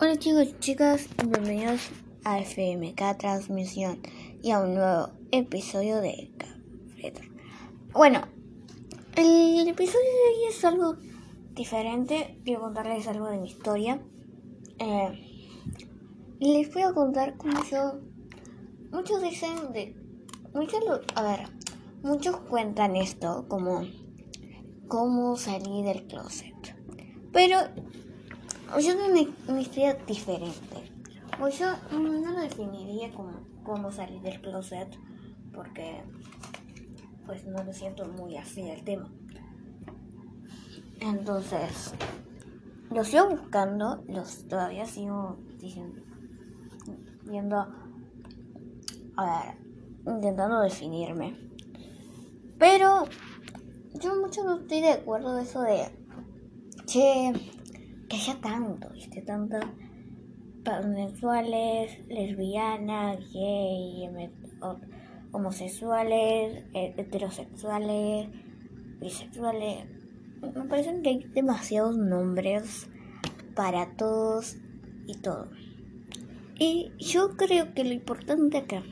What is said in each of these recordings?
Hola chicos y chicas, bienvenidos a FMK Transmisión y a un nuevo episodio de Café. Bueno, el episodio de hoy es algo diferente. Quiero contarles algo de mi historia. Eh, les voy a contar cómo yo. Muchos dicen de. Muchos, a ver, muchos cuentan esto como. Cómo salí del closet. Pero yo tengo una, historia diferente. Pues yo no lo definiría como cómo salir del closet, porque pues no lo siento muy así el tema. Entonces, lo sigo buscando, los todavía sigo diciendo, viendo, a ver, intentando definirme. Pero yo mucho no estoy de acuerdo de eso de, che, que haya tanto, ¿viste? Tanto pansexuales, lesbianas, gay, homosexuales, heterosexuales, bisexuales. Me parecen que hay demasiados nombres para todos y todo. Y yo creo que lo importante acá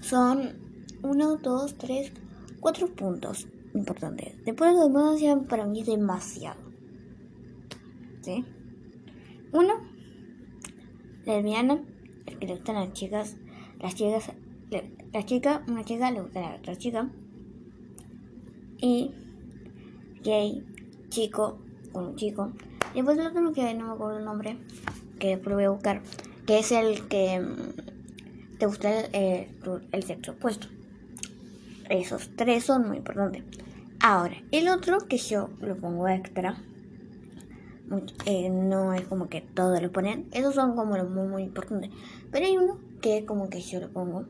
son uno, dos, tres, cuatro puntos importantes. Después de los demás ya para mí es demasiado. ¿Sí? Uno, lesbiana, el que le gustan las chicas, las chicas, la chica, una chica le gusta a la otra chica. Y gay, chico, con un chico. Y después el otro que no me acuerdo el nombre, que después voy a buscar, que es el que mm, te gusta el, el sexo opuesto. Esos tres son muy importantes. Ahora, el otro que yo lo pongo extra eh, no es como que todos lo ponen. Esos son como los muy, muy importantes. Pero hay uno que como que yo lo pongo,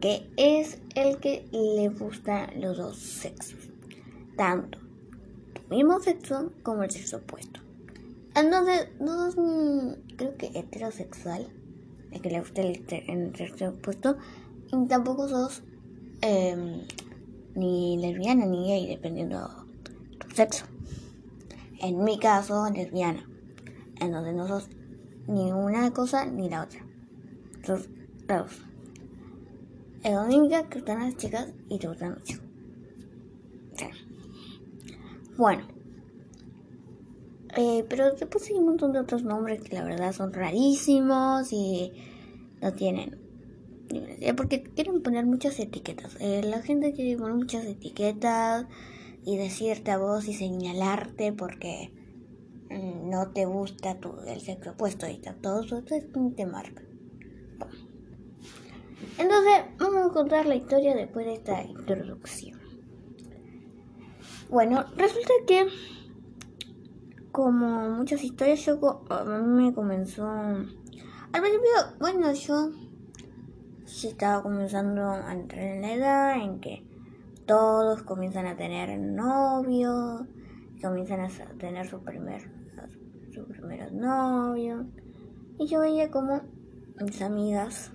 que es el que le gusta los dos sexos. Tanto el mismo sexo como el sexo opuesto. Entonces, no creo que heterosexual, el que le gusta el, sexo opuesto, y tampoco sos em, ni lesbiana ni gay, dependiendo de tu sexo. En mi caso, lesbiana. Entonces no sos ni una cosa ni la otra. Sos dos. Es la única que gustan las chicas y te gustan chicos. Bueno. Eh, pero después hay un montón de otros nombres que la verdad son rarísimos y no tienen. Porque quieren poner muchas etiquetas. Eh, la gente quiere poner muchas etiquetas y decirte a vos y señalarte porque mm, no te gusta tu, el sexo opuesto y todo eso te marca. Entonces, vamos a contar la historia después de esta introducción. Bueno, resulta que, como muchas historias, yo a mí me comenzó. Al principio, bueno, yo sí estaba comenzando a entrar en la edad en que todos comienzan a tener novios, comienzan a tener su primer, sus primeros novios. Y yo veía como mis amigas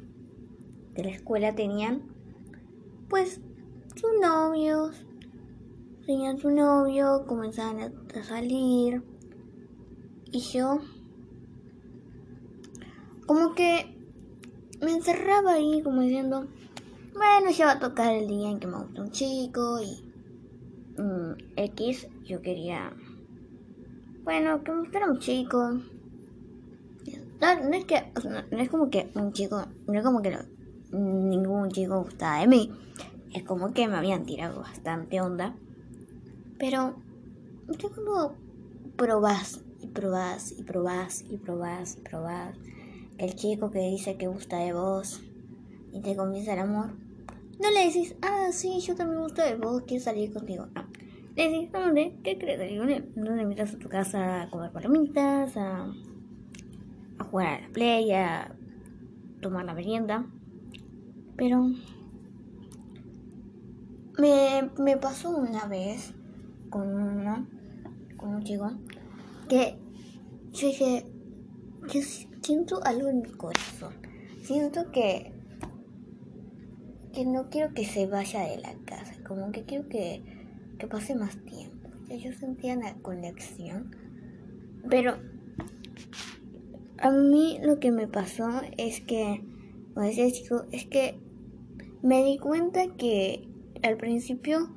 de la escuela tenían, pues, sus novios, tenían su novio, comenzaban a salir. Y yo, como que me encerraba ahí, como diciendo, bueno, ya va a tocar el día en que me gusta un chico y mm, X, yo quería, bueno, que me gustara un chico. No, es que, no, es como que un chico, no es como que ningún chico gustaba de mí. Es como que me habían tirado bastante onda. Pero, yo como probás y probás y probás y probás y probás. El chico que dice que gusta de vos y te comienza el amor. No le decís, ah, sí, yo también gusto de vos, quiero salir contigo. No. Le decís, ¿dónde? ¿Qué crees salir él? ¿Dónde invitas a tu casa a comer palomitas, a, a jugar a la play, a tomar la merienda? Pero me, me pasó una vez con uno, con un chico, que yo dije, yo siento algo en mi corazón. Siento que que no quiero que se vaya de la casa, como que quiero que, que pase más tiempo. Yo sentía una conexión, pero a mí lo que me pasó es que, como decía chico, es que me di cuenta que al principio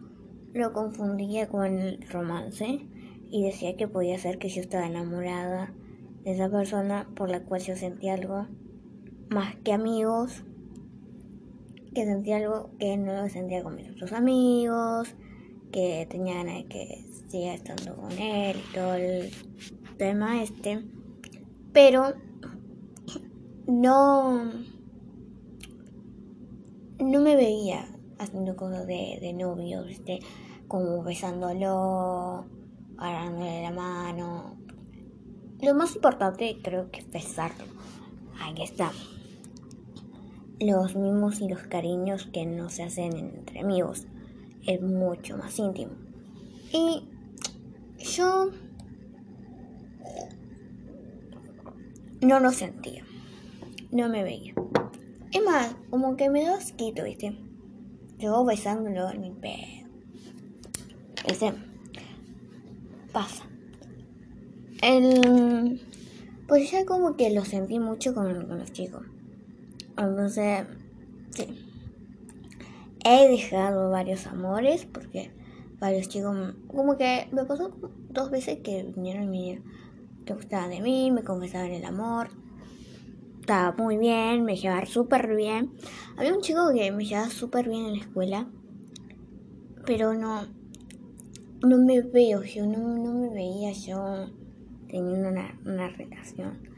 lo confundía con el romance y decía que podía ser que yo estaba enamorada de esa persona por la cual yo sentía algo más que amigos, que sentía algo que no lo sentía con mis otros amigos, que tenía ganas de que siga estando con él y todo el tema este, pero no no me veía haciendo cosas de, de novio, como besándolo, agarrándole la mano. Lo más importante creo que es besarlo. Ahí está. Los mimos y los cariños que no se hacen entre amigos. Es mucho más íntimo. Y yo no lo sentía. No me veía. Es más, como que me da asquito, ¿viste? Yo besándolo en mi pedo. Ese pasa. El, pues ya como que lo sentí mucho con los chicos. Entonces, sí. He dejado varios amores porque varios chicos, como que me pasó dos veces que vinieron y me que gustaban de mí, me confesaban el amor, estaba muy bien, me llevaba súper bien. Había un chico que me llevaba súper bien en la escuela, pero no, no me veo, yo no, me veía yo teniendo una, una relación.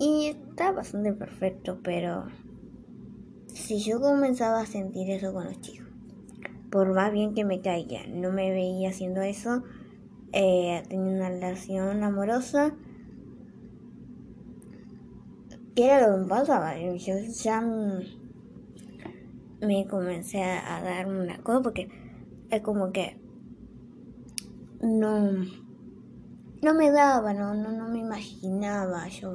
Y estaba bastante perfecto, pero si yo comenzaba a sentir eso con los chicos, por más bien que me caiga, no me veía haciendo eso, eh, teniendo una relación amorosa, ¿Qué era lo que pasaba? Yo ya me comencé a, dar una cosa porque es como que no no me daba, no, no, no me imaginaba yo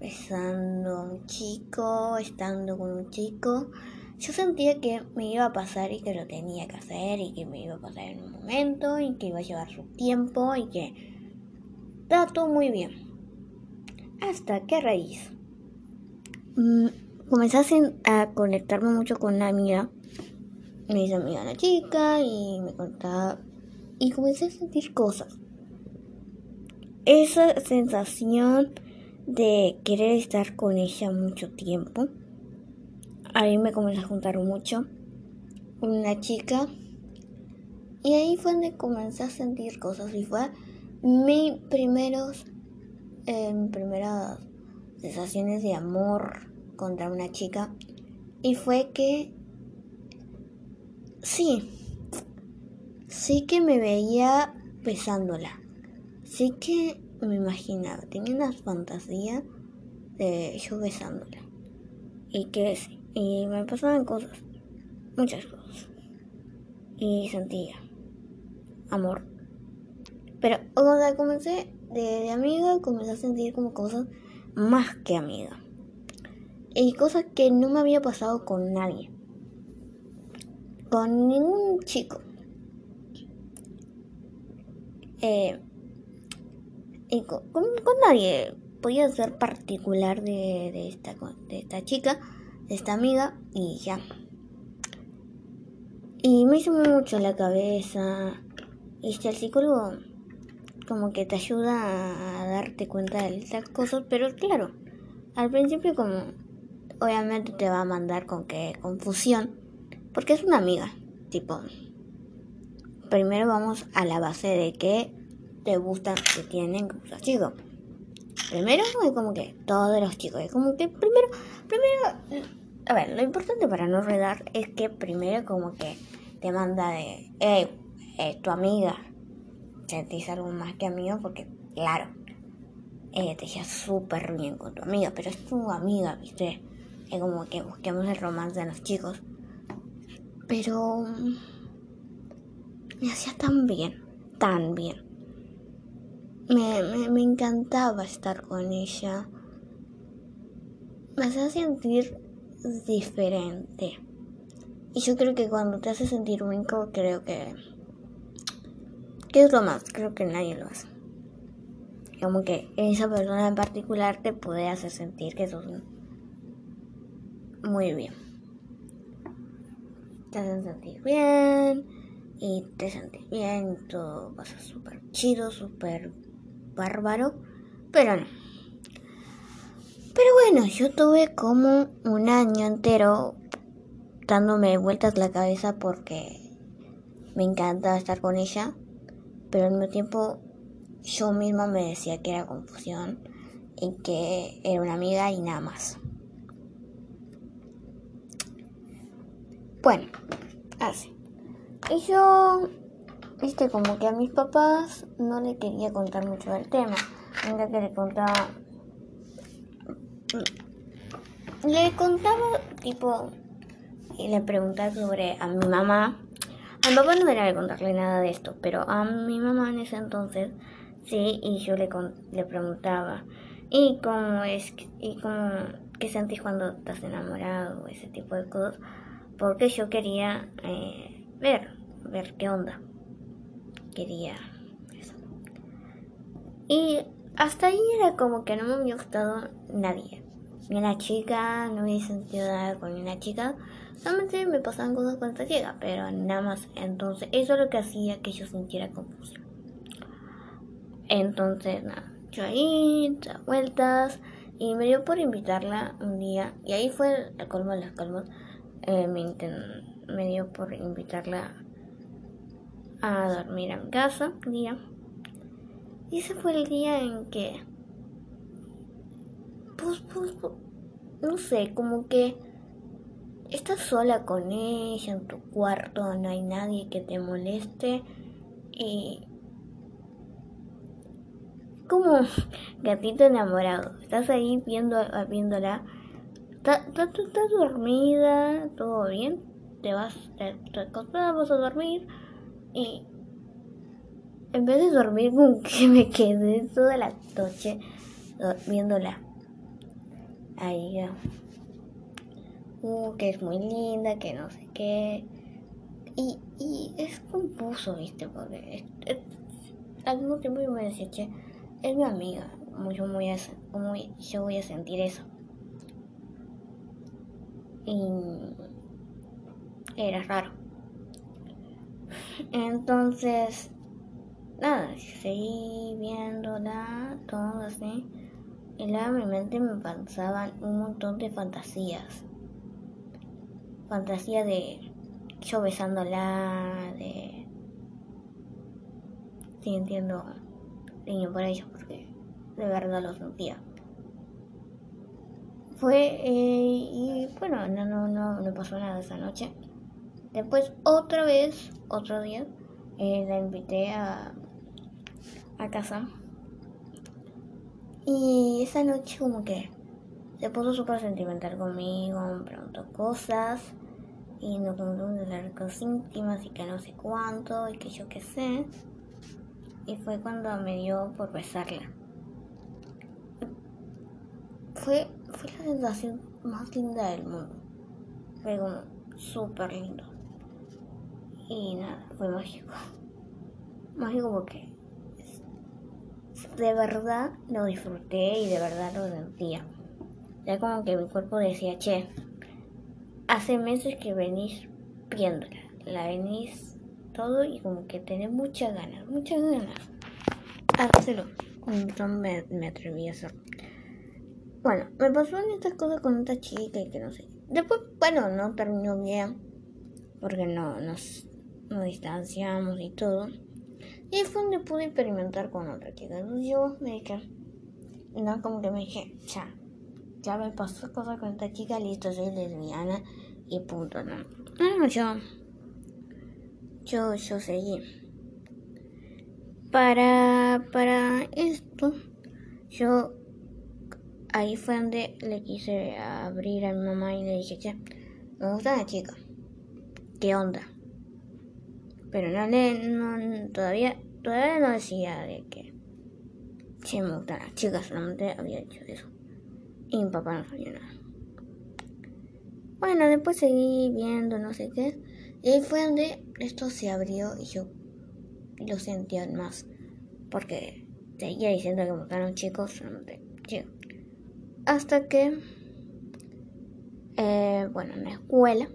besando un chico, estando con un chico. Yo sentía que me iba a pasar y que lo tenía que hacer y que me iba a pasar en un momento y que iba a llevar su tiempo y que todo muy bien. Hasta que raíz mm, comencé a, conectarme mucho con una amiga. Me hizo amiga una chica y me contaba. Y comencé a sentir cosas. Esa sensación de querer estar con ella mucho tiempo. Ahí me comencé a juntar mucho con una chica. Y ahí fue donde comencé a sentir cosas. Y fue mis primeros en primeras sensaciones de amor contra una chica y fue que sí, sí que me veía besándola, sí que me imaginaba, tenía una fantasía de yo besándola y que y me pasaban cosas, muchas cosas y sentía amor. Pero cuando comencé de, amiga comencé a sentir como cosas más que amiga. Y cosas que no me había pasado con nadie. Con ningún chico. Eh, con, nadie. Podía ser particular de, esta, de esta chica, de esta amiga, y ya. Y me hizo mucho la cabeza. Y el psicólogo como que te ayuda a darte cuenta de estas cosas, pero claro, al principio como obviamente te va a mandar con que confusión, porque es una amiga, tipo, primero vamos a la base de que te gustan, que tienen los chicos. Primero es como que todos los chicos, es como que primero, primero, a ver, lo importante para no redar es que primero como que te manda de, hey, es tu amiga, sentís algo más que amigo porque, claro, eh, te llevas súper bien con tu amiga, pero es tu amiga, ¿viste? Es como que busquemos el romance de los chicos. Pero me hacía tan bien, tan bien. Me, me, me encantaba estar con ella. Me hacía sentir diferente. Y yo creo que cuando te hace sentir único, creo que ¿Qué es lo más? Creo que nadie lo hace. como que esa persona en particular te puede hacer sentir que sos muy bien. Te hacen sentir bien y te sientes bien, todo pasa súper chido, súper bárbaro, pero no. Pero bueno, yo tuve como un año entero dándome vueltas la cabeza porque me encanta estar con ella, pero al mismo tiempo yo misma me decía que era confusión y que era una amiga y nada más. Bueno, así. Y yo, viste, como que a mis papás no le quería contar mucho del tema. Nunca que le contaba. Le contaba, tipo, y le preguntaba sobre a mi mamá. A mi papá no era de contarle nada de esto, pero a mi mamá en ese entonces sí, y yo le, le preguntaba, ¿y cómo es, y cómo, qué sentís cuando estás enamorado? Ese tipo de cosas, porque yo quería eh, ver, ver qué onda. Quería eso. Y hasta ahí era como que no me había gustado nadie. Ni una chica, no había sentido nada con una chica. Solamente me pasaban cosas con esta chica, pero nada más. Entonces, eso es lo que hacía que yo sintiera confusión. Entonces, nada, yo ahí, vueltas, y me dio por invitarla un día, y ahí fue el colmo de las colmos, eh, me, me dio por invitarla a dormir a mi casa día. Y ese fue el día en que, pues, pues, pues no sé, como que estás sola con ella en tu cuarto, no hay nadie que te moleste y como gatito enamorado. Estás ahí viendo, viéndola. Estás dormida, todo bien. Te vas, te vas a dormir. Y en vez de dormir, como que me quedé toda la noche viéndola. Ahí, uh, que es muy linda, que no sé qué. Y, y es confuso, viste, porque al mismo tiempo yo me decía, che, es mi amiga, yo, muy, muy, yo voy a sentir eso. Y era raro. Entonces, nada, seguí viéndola, todo así. Y luego mi mente me pasaban un montón de fantasías. Fantasía de yo besándola, de... Sí, entiendo niño por ellos porque de verdad lo sentía. Fue eh, y bueno, no, no, no, no pasó nada esa noche. Después otra vez, otro día, eh, la invité a, a casa. Y esa noche como que se puso súper sentimental conmigo, me preguntó cosas y nos contó de las cosas íntimas y que no sé cuánto y que yo qué sé y fue cuando me dio por besarla. Fue, fue la sensación más linda del mundo. Fue como súper lindo. Y nada, fue mágico. Mágico porque de verdad lo disfruté y de verdad lo sentía. Ya como que mi cuerpo decía, che, hace meses que venís viéndola, la venís todo y como que tenés muchas ganas, muchas ganas. Hácelo. Entonces me, me atreví a hacerlo. Bueno, me pasó estas cosas con esta chica y que no sé. Después, bueno, no terminó bien. Porque no nos, nos distanciamos y todo. Y fue donde pude experimentar con otra chica. Entonces yo me dije, no, como que me dije, ya, ya me pasó cosas con esta chica, listo, soy lesbiana y punto, no. No, yo yo, yo seguí. Para, para esto, yo ahí fue donde le quise abrir a mi mamá y le dije, che, me gusta la chica. ¿Qué onda? Pero no le, no, todavía, todavía no decía de que, che, me gustan las chicas, solamente había dicho eso. Y mi papá no sabía nada. Bueno, después seguí viendo, no sé qué. Y ahí fue donde esto se abrió y yo lo sentí aún más. Porque seguía diciendo que me gustaron chicos, solamente chicos. Hasta que, eh, bueno, en la escuela,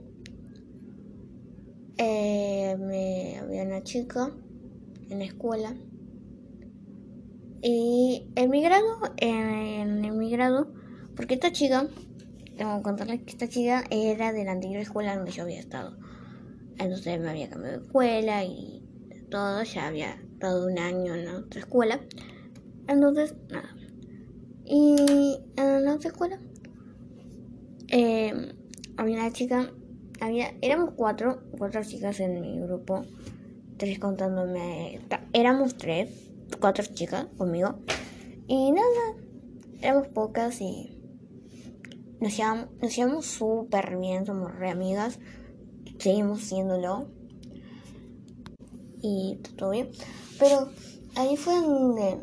eh, me, había una chica en la escuela. Y en mi grado, en, mi grado, porque esta chica, tengo que contarles que esta chica era de la anterior escuela donde yo había estado. Entonces me había cambiado de escuela y todo, ya había estado un año en otra escuela. Entonces, nada. Y en la otra escuela eh, había una chica, había, éramos cuatro, cuatro chicas en mi grupo, tres contándome, éramos tres, cuatro chicas conmigo. Y nada, éramos pocas y nos llevamos, nos llevamos súper bien, somos re amigas, seguimos siéndolo. Y todo bien. Pero ahí fue donde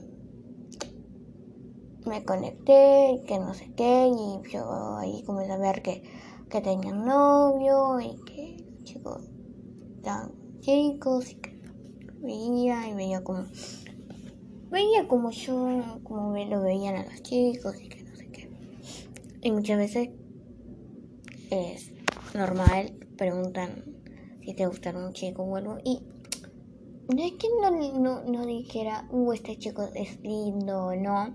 me conecté, que no sé qué, y yo ahí comencé a ver que, que tenía novio y que chicos eran chicos y que veía y veía como veía como yo como lo veían a los chicos y que no sé qué. Y muchas veces es normal preguntan si te gusta un chico o algo y no es que no, no, dijera, uh, este chico es lindo o no,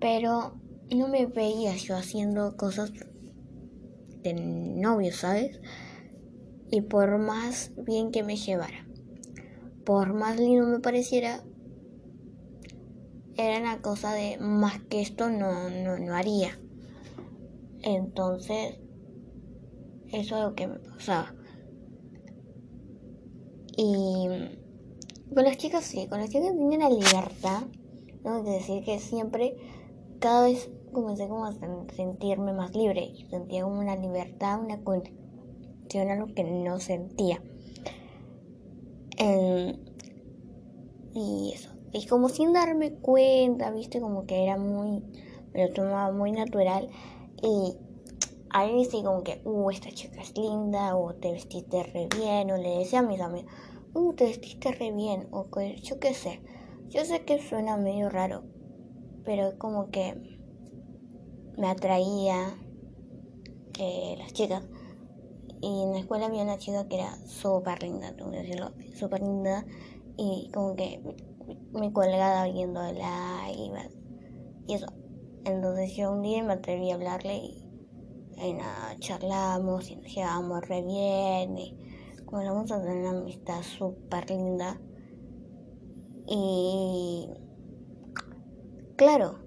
pero no me veía yo haciendo cosas de novio, ¿sabes? Y por más bien que me llevara, por más lindo me pareciera, era una cosa de más que esto no, no, no haría. Entonces, eso es lo que me pasaba. Y con las chicas sí, con las chicas tenía la libertad. Tengo que decir que siempre, cada vez comencé como a sentirme más libre. Sentía como una libertad, una conexión, algo que no sentía. y eso. Y como sin darme cuenta, viste, como que era muy, me lo tomaba muy natural. Y ahí sí como que, uh, esta chica es linda, o te vestiste re bien, o le decía a mis amigos, uh, te vestiste re bien, o yo qué sé. Yo sé que suena medio raro, pero como que me atraía eh, las chicas. Y en la escuela había una chica que era súper linda, tengo que decirlo, súper linda. Y como que me colgaba viéndola y, y eso. Entonces yo un día me atreví a hablarle y, y nada, charlamos y nos llevamos re bien. Y, vamos a tener una amistad súper linda. Y claro,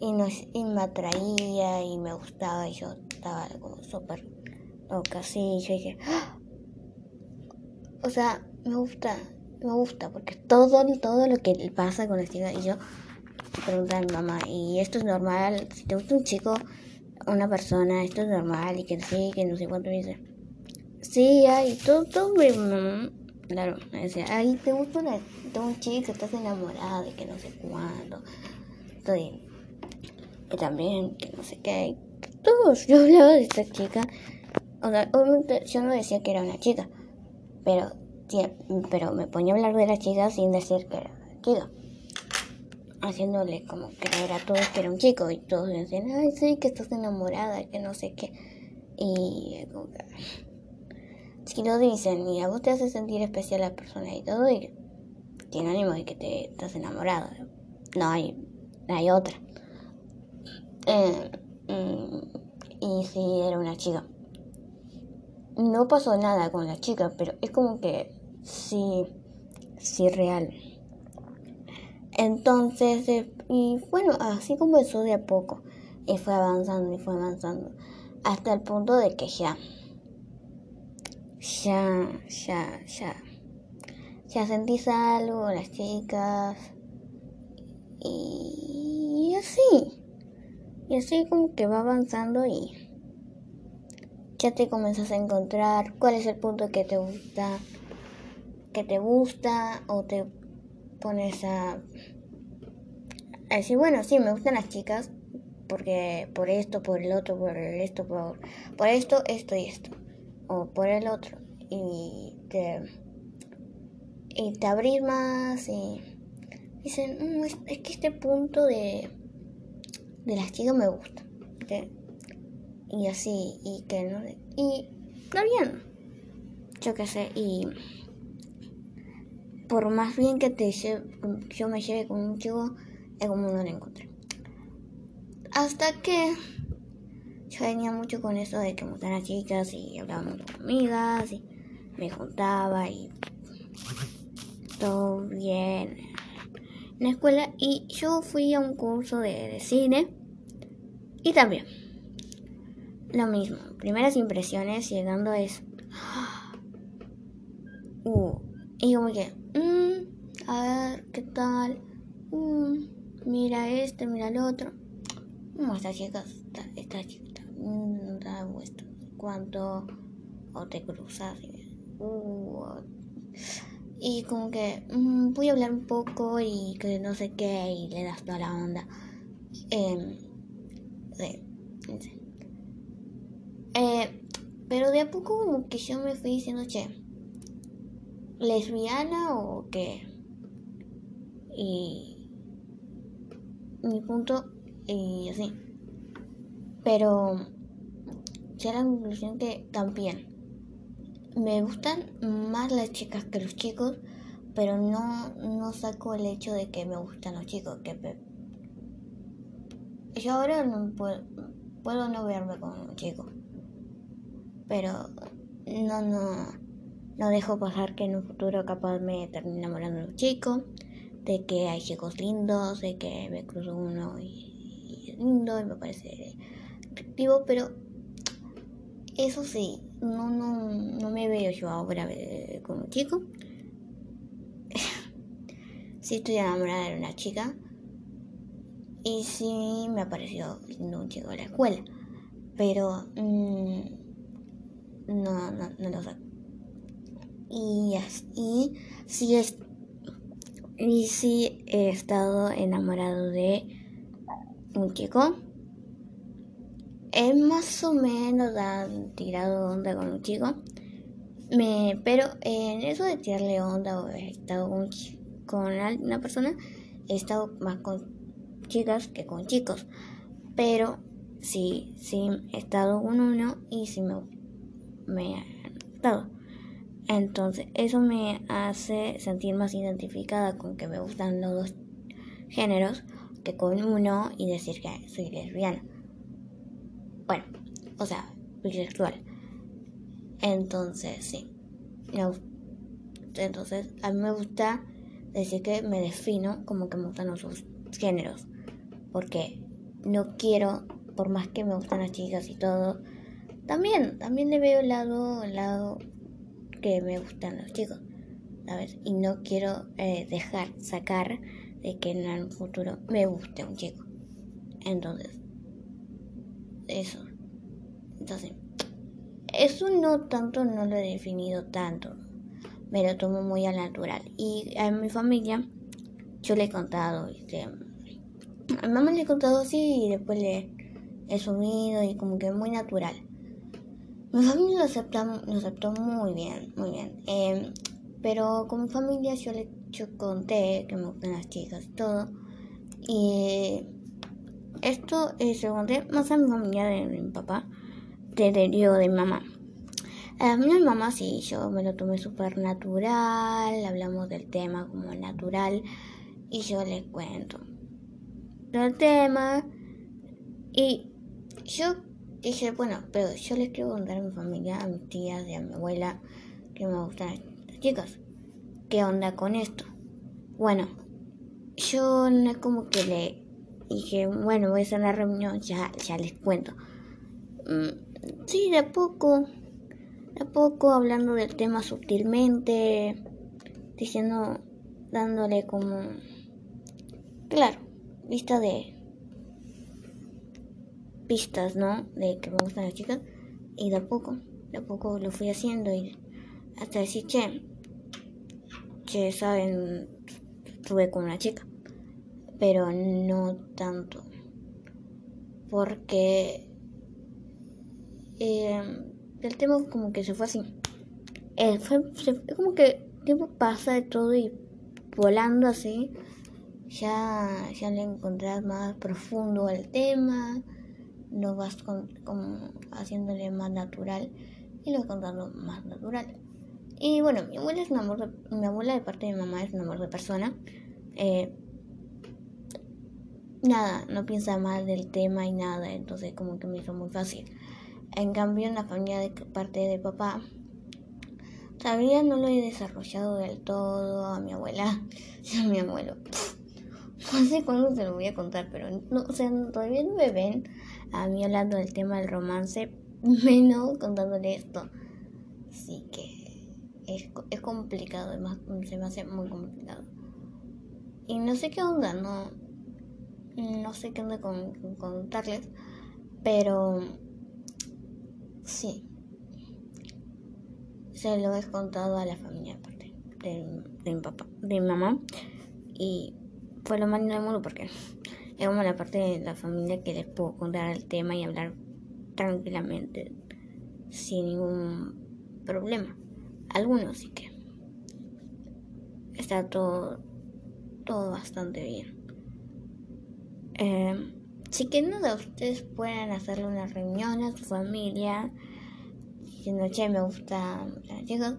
y, nos, y me atraía y me gustaba y yo estaba como súper loca así. Y yo dije, ¡Ah! o sea, me gusta, me gusta porque todo, todo lo que pasa con la chica y yo pregunté a mi mamá, ¿y esto es normal? Si te gusta un chico, una persona, esto es normal y que sí, que no sé cuánto dice. Sí, ay, todo, todo claro, me decía, ay, te gusta una, un chico, estás enamorado y que no sé cuándo. Estoy, y también, que no sé qué, todos, yo hablaba de esta chica, o sea, obviamente yo no decía que era una chica, pero, pero me ponía a hablar de la chica sin decir que era una chica. Haciéndole como creer a todos que era un chico y todos decían, ay, sí, que estás enamorada, que no sé qué. Y como que si lo dicen y a vos te hace sentir especial la persona y todo, y tiene ánimo de que te estás enamorado. No hay, hay otra. Eh, mm, y si era una chica. No pasó nada con la chica, pero es como que sí, sí real. Entonces, eh, y bueno, así comenzó de a poco. Y fue avanzando y fue avanzando. Hasta el punto de que ya ya, ya, ya. Ya sentís algo, las chicas. Y, así. Y así como que va avanzando y ya te comienzas a encontrar cuál es el punto que te gusta, que te gusta o te pones a, a decir, bueno, sí, me gustan las chicas porque por esto, por el otro, por esto, por, por esto, esto y esto o por el otro y te, y te abrís más y dicen, mm, es, que este punto de, de las chicas me gusta. Y así, y que no Y está bien. Yo qué sé, y por más bien que te yo me lleve con un chico, es como no lo encontré. Hasta que yo venía mucho con eso de que me gustan las chicas y hablábamos con amigas y me juntaba y todo bien en la escuela y yo fui a un curso de, cine y también. Lo mismo, primeras impresiones llegando es uh, y como que mmm, a ver qué tal mm, mira este, mira el otro no, esta chica esta, chica no da cuánto o te cruzas y, uh, y como que mm, voy a hablar un poco y que no sé qué y le das toda la onda. Eh, eh, pero de a poco como que yo me fui diciendo, che, lesbiana o qué. Y mi punto y así. Pero ya la conclusión que también me gustan más las chicas que los chicos, pero no, no saco el hecho de que me gustan los chicos. Que Yo ahora no puedo, puedo no verme con un chico, pero no, no, no dejo pasar que en un futuro capaz me termine enamorando de un chico, de que hay chicos lindos, de que me cruzo uno y, es lindo y me parece atractivo, pero eso sí, no, no, no me veo yo ahora como chico. sí estoy enamorada de una chica. Y sí me apareció un chico de la escuela. Pero mm, no, no, no lo sé. Y, y sí, es, y sí he estado enamorado de un chico es más o menos han tirado onda con un chico. Me, pero en eso de tirarle onda o he estado con, con una persona, he estado más con chicas que con chicos. Pero sí, sí he estado con uno y sí me, me ha gustado. Entonces, eso me hace sentir más identificada con que me gustan los dos géneros que con uno y decir que soy lesbiana. O sea, bisexual. Entonces, sí. Entonces, a mí me gusta decir que me defino como que me gustan los géneros. Porque no quiero, por más que me gustan las chicas y todo, también, también le veo el lado, el lado que me gustan los chicos. ¿Sabes? Y no quiero eh, dejar sacar de que en un futuro me guste un chico. Entonces, eso. Eso no tanto, no lo he definido tanto. Me lo tomo muy al natural. Y a mi familia, yo le he contado, este, a mi mamá le he contado así y después le he subido y como que muy natural. Mi familia lo, acepta, lo aceptó muy bien, muy bien. Em, pero con mi familia yo le yo conté que me gustan las chicas y todo. Y esto eh, se conté más a mi familia de, mi papá, de, de, mamá. A mí mi mamá sí, yo me lo tomé súper natural, hablamos del tema como natural y yo le cuento del tema y yo dije, bueno, pero yo les quiero contar a mi familia, a mis tías y a mi abuela que me gustan las chicas. ¿Qué onda con esto? Bueno, yo no es como que le dije, bueno, voy a hacer la reunión, ya, ya les cuento. Mm, sí, de a poco, de a poco hablando del tema sutilmente, diciendo, dándole como, claro, vista de pistas, ¿no? De que me gustan las chicas. Y de a poco, de a poco lo fui haciendo y hasta decir, che, che, saben, estuve con una chica pero no tanto. Porque eh, el tema como que se fue así. Eh, fue, como que el tiempo pasa de todo y volando así. ya, ya le encontrás más profundo al tema, lo vas con, haciéndole más natural y lo vas contando más natural. Y bueno, mi abuela es un amor de, mi abuela de parte de mi mamá es un amor de persona. Eh, nada, no piensa mal del tema y nada, entonces como que me hizo muy fácil. En cambio, en la familia de parte de papá, todavía no lo he desarrollado del todo a mi abuela, a mi abuelo. No sé cuándo se lo voy a contar, pero no, o sea, todavía no me ven a mí hablando del tema del romance, menos contándole esto. Así que es, es complicado, además se me hace muy complicado. Y no sé qué onda, no, no sé qué onda con, contarles, pero sí, se lo he contado a la familia aparte de, de mi papá, de mi mamá, y fue lo más del mundo porque es como la parte de la familia que les puedo contar el tema y hablar tranquilamente sin ningún problema. Algunos sí que está todo todo bastante bien. Eh, si que uno de ustedes pueden hacerle una reunión a su familia diciendo che me gustan los chicos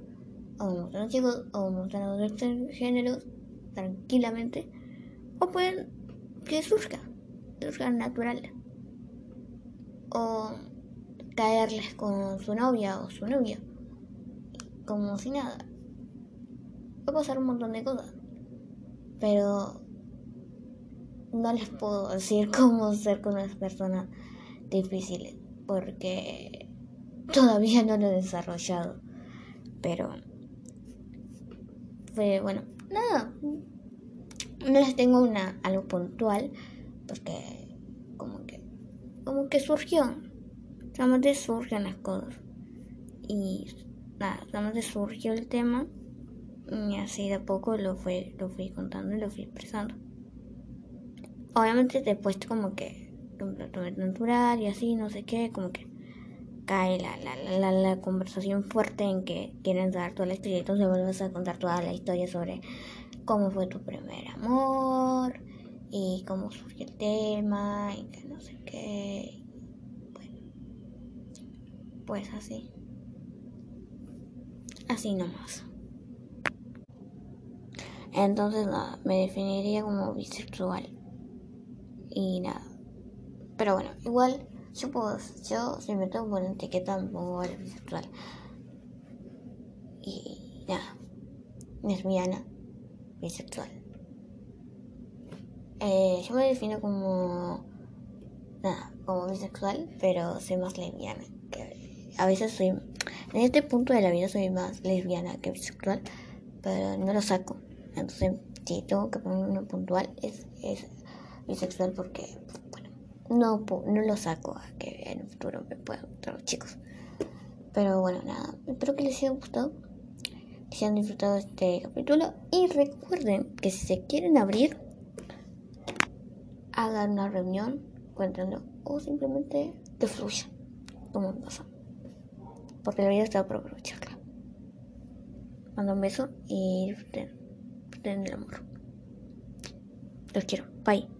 o me gustan los chicos o me gustan los géneros tranquilamente o pueden que surja, surja natural. O caerles con su novia o su novio, como si nada. Va a pasar un montón de cosas. Pero no les puedo decir cómo ser con las personas difíciles, porque todavía no lo he desarrollado. Pero fue bueno, nada, no les tengo una algo puntual porque como que como que surgió solamente surgen las cosas y nada solamente surgió el tema y así de a poco lo fui lo fui contando y lo fui expresando obviamente después como que natural y así no sé qué como que cae la, la, la, la, conversación fuerte en que quieren dar toda la historia entonces vuelves a contar toda la historia sobre cómo fue tu primer amor y cómo surgió el tema y que no sé qué. Bueno, pues así. Así nomás. Entonces nada, me definiría como bisexual. Y nada. Pero bueno, igual yo puedo, yo si me tengo por etiqueta me pongo bisexual. Y nada, lesbiana bisexual. Eh, yo me defino como. Nada, como bisexual, pero soy más lesbiana. Que a veces soy. En este punto de la vida soy más lesbiana que bisexual, pero no lo saco. Entonces, si tengo que poner uno puntual, es, es bisexual porque, bueno, no, no lo saco a que en el futuro me puedan gustar los chicos. Pero bueno, nada, espero que les haya gustado si han disfrutado este capítulo. Y recuerden que si se quieren abrir, hagan una reunión, cuéntenlo. O simplemente que fluya, como pasa. Porque la vida está por aprovecharla. Mando un beso y disfruten, disfruten el amor. Los quiero. Bye.